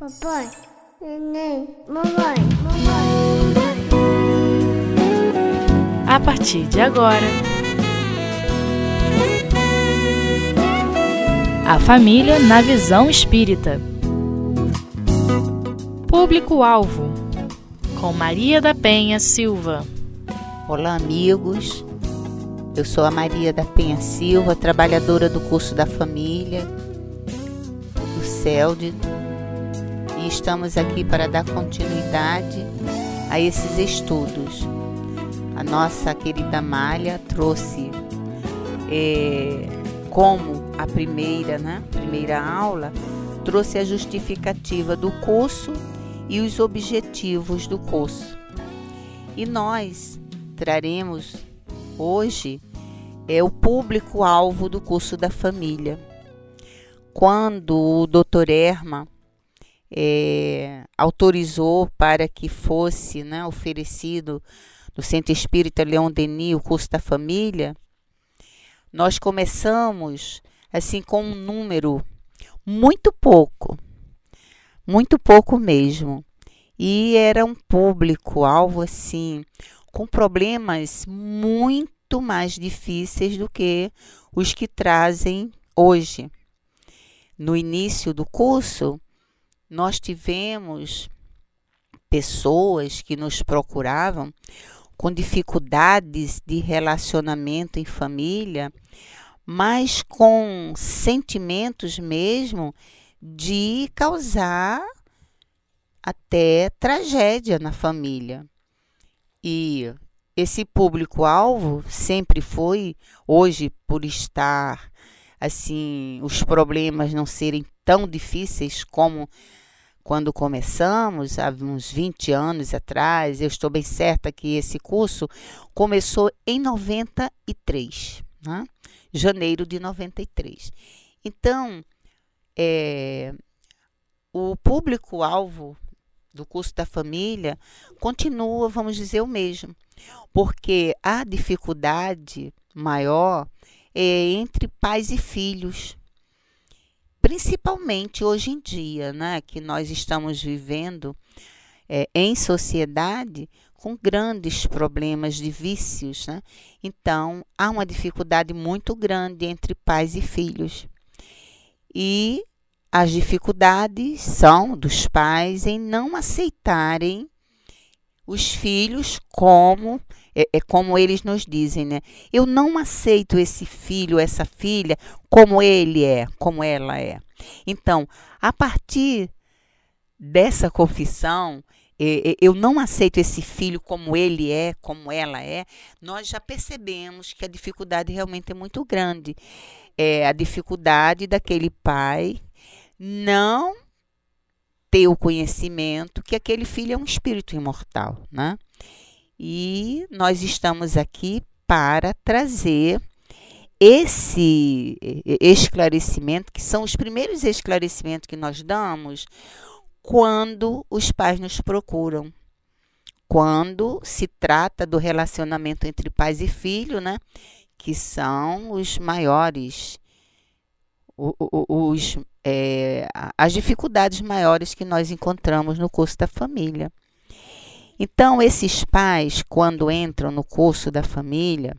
Papai, neném, mamãe, mamãe. A partir de agora, a família na visão espírita. Público-alvo com Maria da Penha Silva. Olá, amigos. Eu sou a Maria da Penha Silva, trabalhadora do curso da família, do CELD, e estamos aqui para dar continuidade a esses estudos. A nossa querida Malha trouxe é, como a primeira, né, primeira aula, trouxe a justificativa do curso e os objetivos do curso. E nós traremos hoje é o público-alvo do curso da família. Quando o Dr. Erma é, autorizou para que fosse né, oferecido no Centro Espírita Leão Denis o curso da família, nós começamos assim com um número muito pouco, muito pouco mesmo. E era um público-alvo assim, com problemas muito mais difíceis do que os que trazem hoje. No início do curso, nós tivemos pessoas que nos procuravam com dificuldades de relacionamento em família, mas com sentimentos mesmo de causar até tragédia na família. E esse público-alvo sempre foi, hoje, por estar assim, os problemas não serem tão difíceis como quando começamos, há uns 20 anos atrás, eu estou bem certa que esse curso começou em 93, né? janeiro de 93. Então, é, o público-alvo do curso da família continua, vamos dizer, o mesmo, porque a dificuldade maior é entre pais e filhos, principalmente hoje em dia, né, que nós estamos vivendo é, em sociedade com grandes problemas de vícios, né? Então há uma dificuldade muito grande entre pais e filhos. E as dificuldades são dos pais em não aceitarem os filhos como é, é, como eles nos dizem, né? Eu não aceito esse filho, essa filha, como ele é, como ela é. Então, a partir dessa confissão, é, é, eu não aceito esse filho como ele é, como ela é, nós já percebemos que a dificuldade realmente é muito grande. É a dificuldade daquele pai não ter o conhecimento que aquele filho é um espírito imortal, né? E nós estamos aqui para trazer esse esclarecimento, que são os primeiros esclarecimentos que nós damos quando os pais nos procuram. Quando se trata do relacionamento entre pais e filho, né? Que são os maiores, os, é, as dificuldades maiores que nós encontramos no curso da família. Então, esses pais, quando entram no curso da família,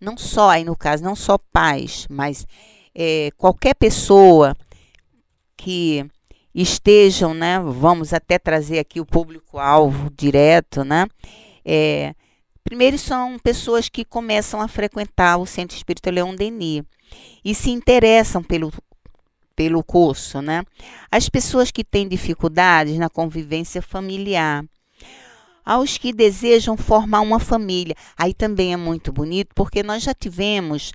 não só, aí no caso, não só pais, mas é, qualquer pessoa que estejam, né, vamos até trazer aqui o público-alvo direto, né, é, primeiro são pessoas que começam a frequentar o Centro Espírita Leão Denis e se interessam pelo, pelo curso, né? As pessoas que têm dificuldades na convivência familiar, aos que desejam formar uma família. Aí também é muito bonito, porque nós já tivemos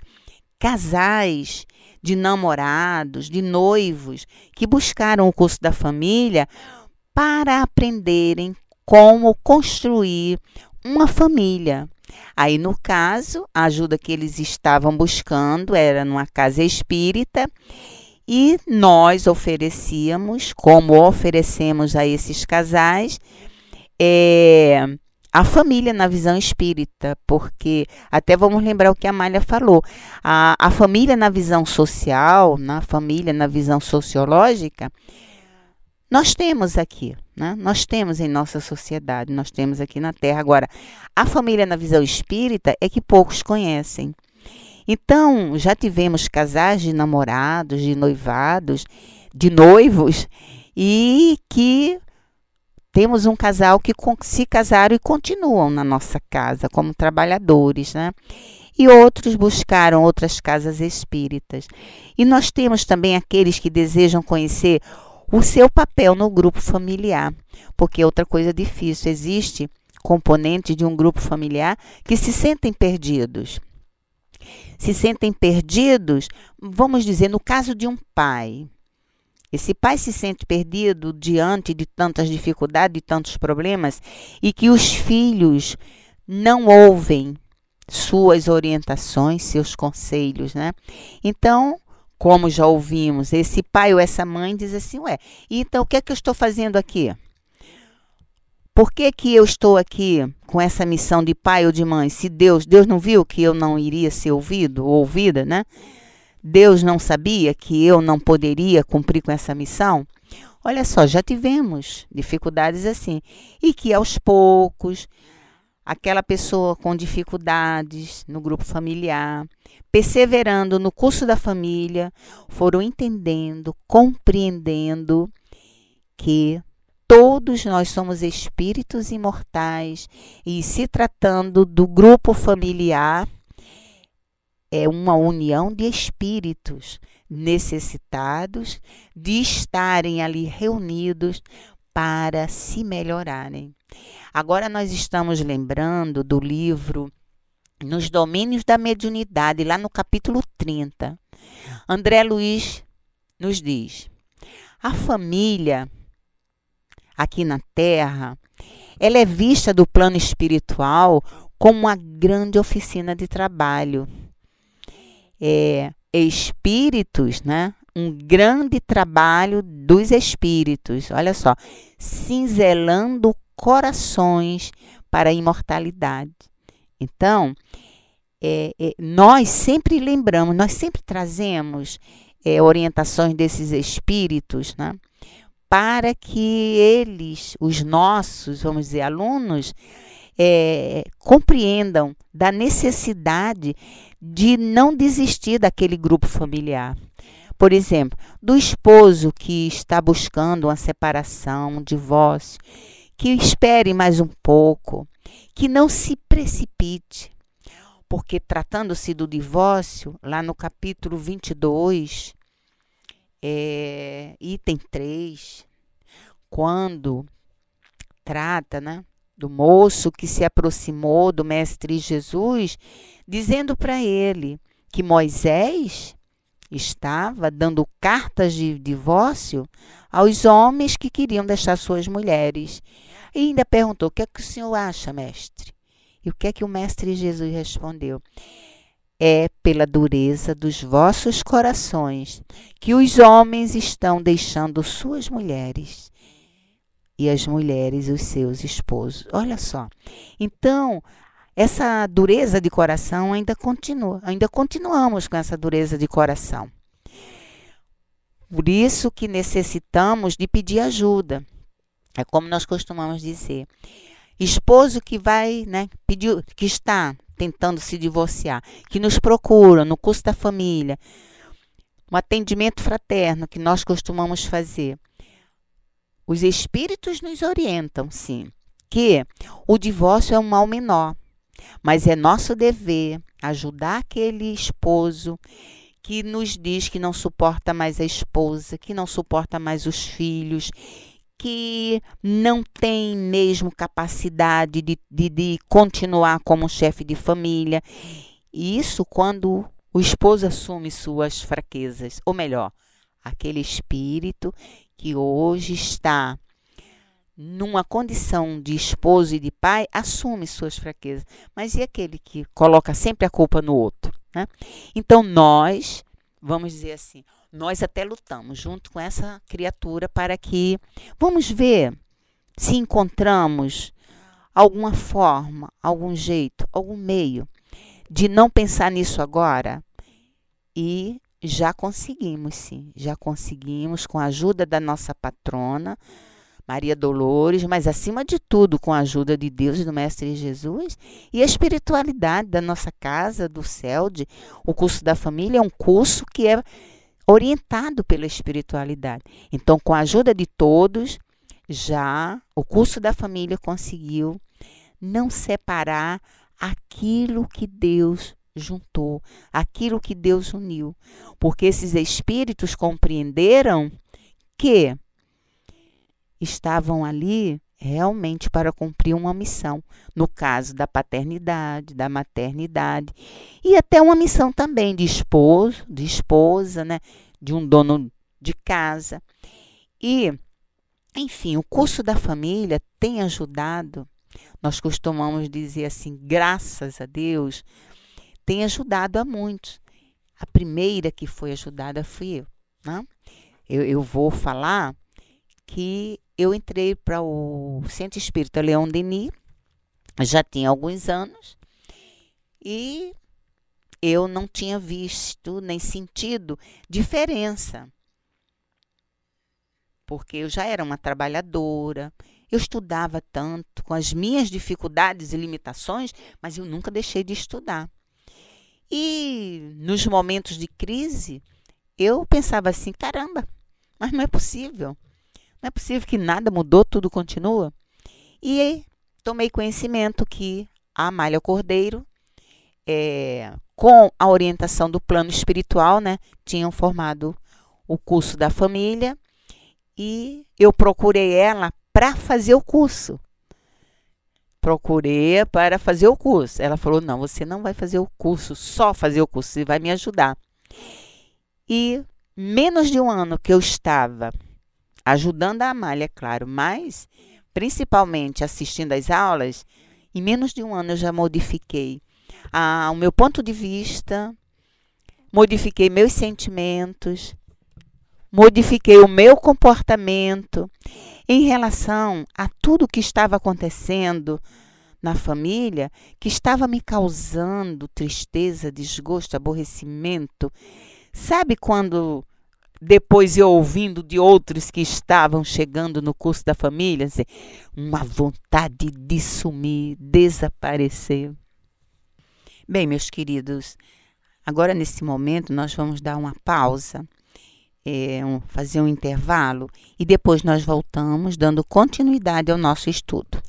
casais de namorados, de noivos, que buscaram o curso da família para aprenderem como construir uma família. Aí, no caso, a ajuda que eles estavam buscando era numa casa espírita e nós oferecíamos, como oferecemos a esses casais, é, a família na visão espírita, porque até vamos lembrar o que a Malha falou. A, a família na visão social, na família na visão sociológica, nós temos aqui, né? Nós temos em nossa sociedade, nós temos aqui na Terra. Agora, a família na visão espírita é que poucos conhecem. Então, já tivemos casais de namorados, de noivados, de noivos, e que temos um casal que se casaram e continuam na nossa casa como trabalhadores, né? E outros buscaram outras casas espíritas. E nós temos também aqueles que desejam conhecer o seu papel no grupo familiar, porque outra coisa difícil, existe componente de um grupo familiar que se sentem perdidos. Se sentem perdidos, vamos dizer, no caso de um pai, esse pai se sente perdido diante de tantas dificuldades, de tantos problemas, e que os filhos não ouvem suas orientações, seus conselhos, né? Então, como já ouvimos, esse pai ou essa mãe diz assim: Ué, então o que é que eu estou fazendo aqui? Por que, que eu estou aqui com essa missão de pai ou de mãe? Se Deus, Deus não viu que eu não iria ser ouvido ou ouvida, né? Deus não sabia que eu não poderia cumprir com essa missão? Olha só, já tivemos dificuldades assim. E que aos poucos, aquela pessoa com dificuldades no grupo familiar, perseverando no curso da família, foram entendendo, compreendendo que todos nós somos espíritos imortais e se tratando do grupo familiar, é uma união de espíritos necessitados de estarem ali reunidos para se melhorarem. Agora nós estamos lembrando do livro Nos Domínios da Mediunidade, lá no capítulo 30. André Luiz nos diz: a família aqui na Terra, ela é vista do plano espiritual como uma grande oficina de trabalho é, espíritos, né? Um grande trabalho dos espíritos, olha só, cinzelando corações para a imortalidade. Então, é, é, nós sempre lembramos, nós sempre trazemos é, orientações desses espíritos, né? Para que eles, os nossos, vamos dizer, alunos, é, compreendam da necessidade de não desistir daquele grupo familiar. Por exemplo, do esposo que está buscando uma separação, um divórcio, que espere mais um pouco, que não se precipite, porque tratando-se do divórcio, lá no capítulo 22, é, item 3, quando trata, né, do moço que se aproximou do Mestre Jesus, dizendo para ele que Moisés estava dando cartas de divórcio aos homens que queriam deixar suas mulheres. E ainda perguntou: O que é que o senhor acha, mestre? E o que é que o Mestre Jesus respondeu? É pela dureza dos vossos corações que os homens estão deixando suas mulheres e as mulheres os seus esposos. Olha só. Então, essa dureza de coração ainda continua, ainda continuamos com essa dureza de coração. Por isso que necessitamos de pedir ajuda. É como nós costumamos dizer. Esposo que vai, né, pediu, que está tentando se divorciar, que nos procura no curso da família, um atendimento fraterno que nós costumamos fazer. Os espíritos nos orientam, sim, que o divórcio é um mal menor, mas é nosso dever ajudar aquele esposo que nos diz que não suporta mais a esposa, que não suporta mais os filhos, que não tem mesmo capacidade de, de, de continuar como chefe de família. E isso quando o esposo assume suas fraquezas, ou melhor, aquele espírito que hoje está numa condição de esposo e de pai, assume suas fraquezas. Mas e aquele que coloca sempre a culpa no outro? Né? Então, nós, vamos dizer assim, nós até lutamos junto com essa criatura para que. Vamos ver se encontramos alguma forma, algum jeito, algum meio de não pensar nisso agora e já conseguimos, sim, já conseguimos com a ajuda da nossa patrona, Maria Dolores, mas acima de tudo com a ajuda de Deus e do Mestre Jesus e a espiritualidade da nossa casa, do céu, de, o curso da família é um curso que é orientado pela espiritualidade. Então, com a ajuda de todos, já o curso da família conseguiu não separar aquilo que Deus juntou, aquilo que Deus uniu, porque esses espíritos compreenderam que estavam ali realmente para cumprir uma missão, no caso da paternidade, da maternidade e até uma missão também de esposo, de esposa, né, de um dono de casa. E enfim, o curso da família tem ajudado. Nós costumamos dizer assim, graças a Deus, tem ajudado a muitos. A primeira que foi ajudada fui eu. Né? Eu, eu vou falar que eu entrei para o Centro Espírita Leão Denis, já tinha alguns anos, e eu não tinha visto nem sentido diferença. Porque eu já era uma trabalhadora, eu estudava tanto, com as minhas dificuldades e limitações, mas eu nunca deixei de estudar. E nos momentos de crise, eu pensava assim: caramba, mas não é possível. Não é possível que nada mudou, tudo continua. E tomei conhecimento que a Amália Cordeiro, é, com a orientação do plano espiritual, né, tinham formado o curso da família e eu procurei ela para fazer o curso procurei para fazer o curso. Ela falou: não, você não vai fazer o curso, só fazer o curso, você vai me ajudar. E menos de um ano que eu estava ajudando a Amália, claro, mas principalmente assistindo às aulas, em menos de um ano eu já modifiquei o meu ponto de vista, modifiquei meus sentimentos, modifiquei o meu comportamento em relação a tudo que estava acontecendo na família, que estava me causando tristeza, desgosto, aborrecimento. Sabe quando depois eu ouvindo de outros que estavam chegando no curso da família, assim, uma vontade de sumir, desaparecer. Bem, meus queridos, agora nesse momento nós vamos dar uma pausa é, um, fazer um intervalo e depois nós voltamos dando continuidade ao nosso estudo.